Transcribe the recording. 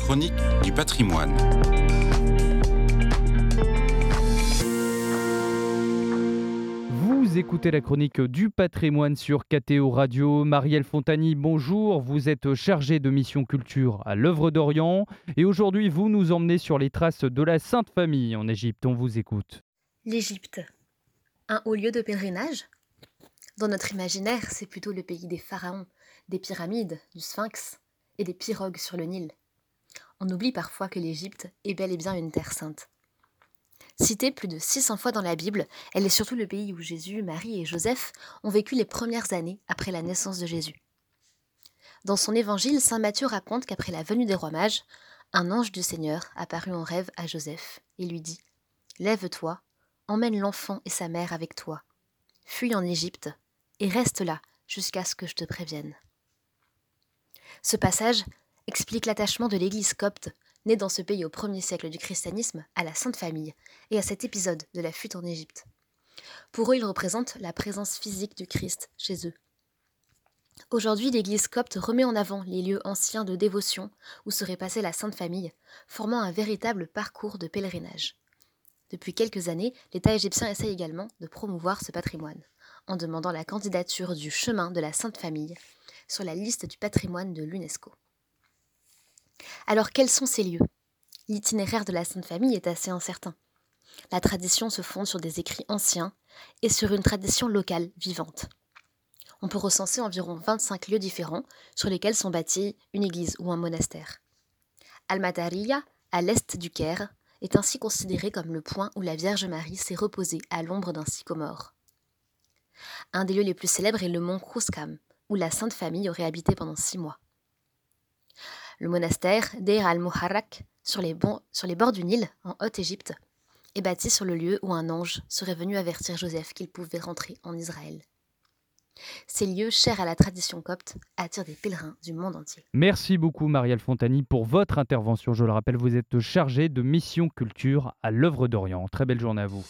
chronique du patrimoine. Vous écoutez la chronique du patrimoine sur KTO Radio. Marielle Fontani, bonjour. Vous êtes chargée de mission culture à l'œuvre d'Orient. Et aujourd'hui, vous nous emmenez sur les traces de la Sainte Famille en Égypte. On vous écoute. L'Égypte. Un haut lieu de pèlerinage? Dans notre imaginaire, c'est plutôt le pays des pharaons, des pyramides, du sphinx et des pirogues sur le Nil. On oublie parfois que l'Égypte est bel et bien une terre sainte. Citée plus de 600 fois dans la Bible, elle est surtout le pays où Jésus, Marie et Joseph ont vécu les premières années après la naissance de Jésus. Dans son évangile, saint Matthieu raconte qu'après la venue des rois mages, un ange du Seigneur apparut en rêve à Joseph et lui dit Lève-toi, emmène l'enfant et sa mère avec toi. Fuis en Égypte et reste là jusqu'à ce que je te prévienne. Ce passage explique l'attachement de l'Église copte né dans ce pays au premier siècle du christianisme, à la Sainte Famille et à cet épisode de la fuite en Égypte. Pour eux, il représente la présence physique du Christ chez eux. Aujourd'hui, l'Église copte remet en avant les lieux anciens de dévotion où serait passée la Sainte Famille, formant un véritable parcours de pèlerinage. Depuis quelques années, l'État égyptien essaye également de promouvoir ce patrimoine, en demandant la candidature du chemin de la Sainte Famille sur la liste du patrimoine de l'UNESCO. Alors quels sont ces lieux? L'itinéraire de la Sainte Famille est assez incertain. La tradition se fonde sur des écrits anciens et sur une tradition locale vivante. On peut recenser environ 25 lieux différents sur lesquels sont bâtis une église ou un monastère. Al-Matariya, à l'est du Caire, est ainsi considéré comme le point où la Vierge Marie s'est reposée à l'ombre d'un sycomore. Un des lieux les plus célèbres est le mont Krouskam, où la Sainte Famille aurait habité pendant six mois. Le monastère Deir al-Muharrak, sur, les bords du Nil, en Haute-Égypte, est bâti sur le lieu où un ange serait venu avertir Joseph qu'il pouvait rentrer en Israël. Ces lieux chers à la tradition copte attirent des pèlerins du monde entier. Merci beaucoup Marielle Fontani pour votre intervention. Je le rappelle, vous êtes chargée de mission culture à l'œuvre d'Orient. Très belle journée à vous.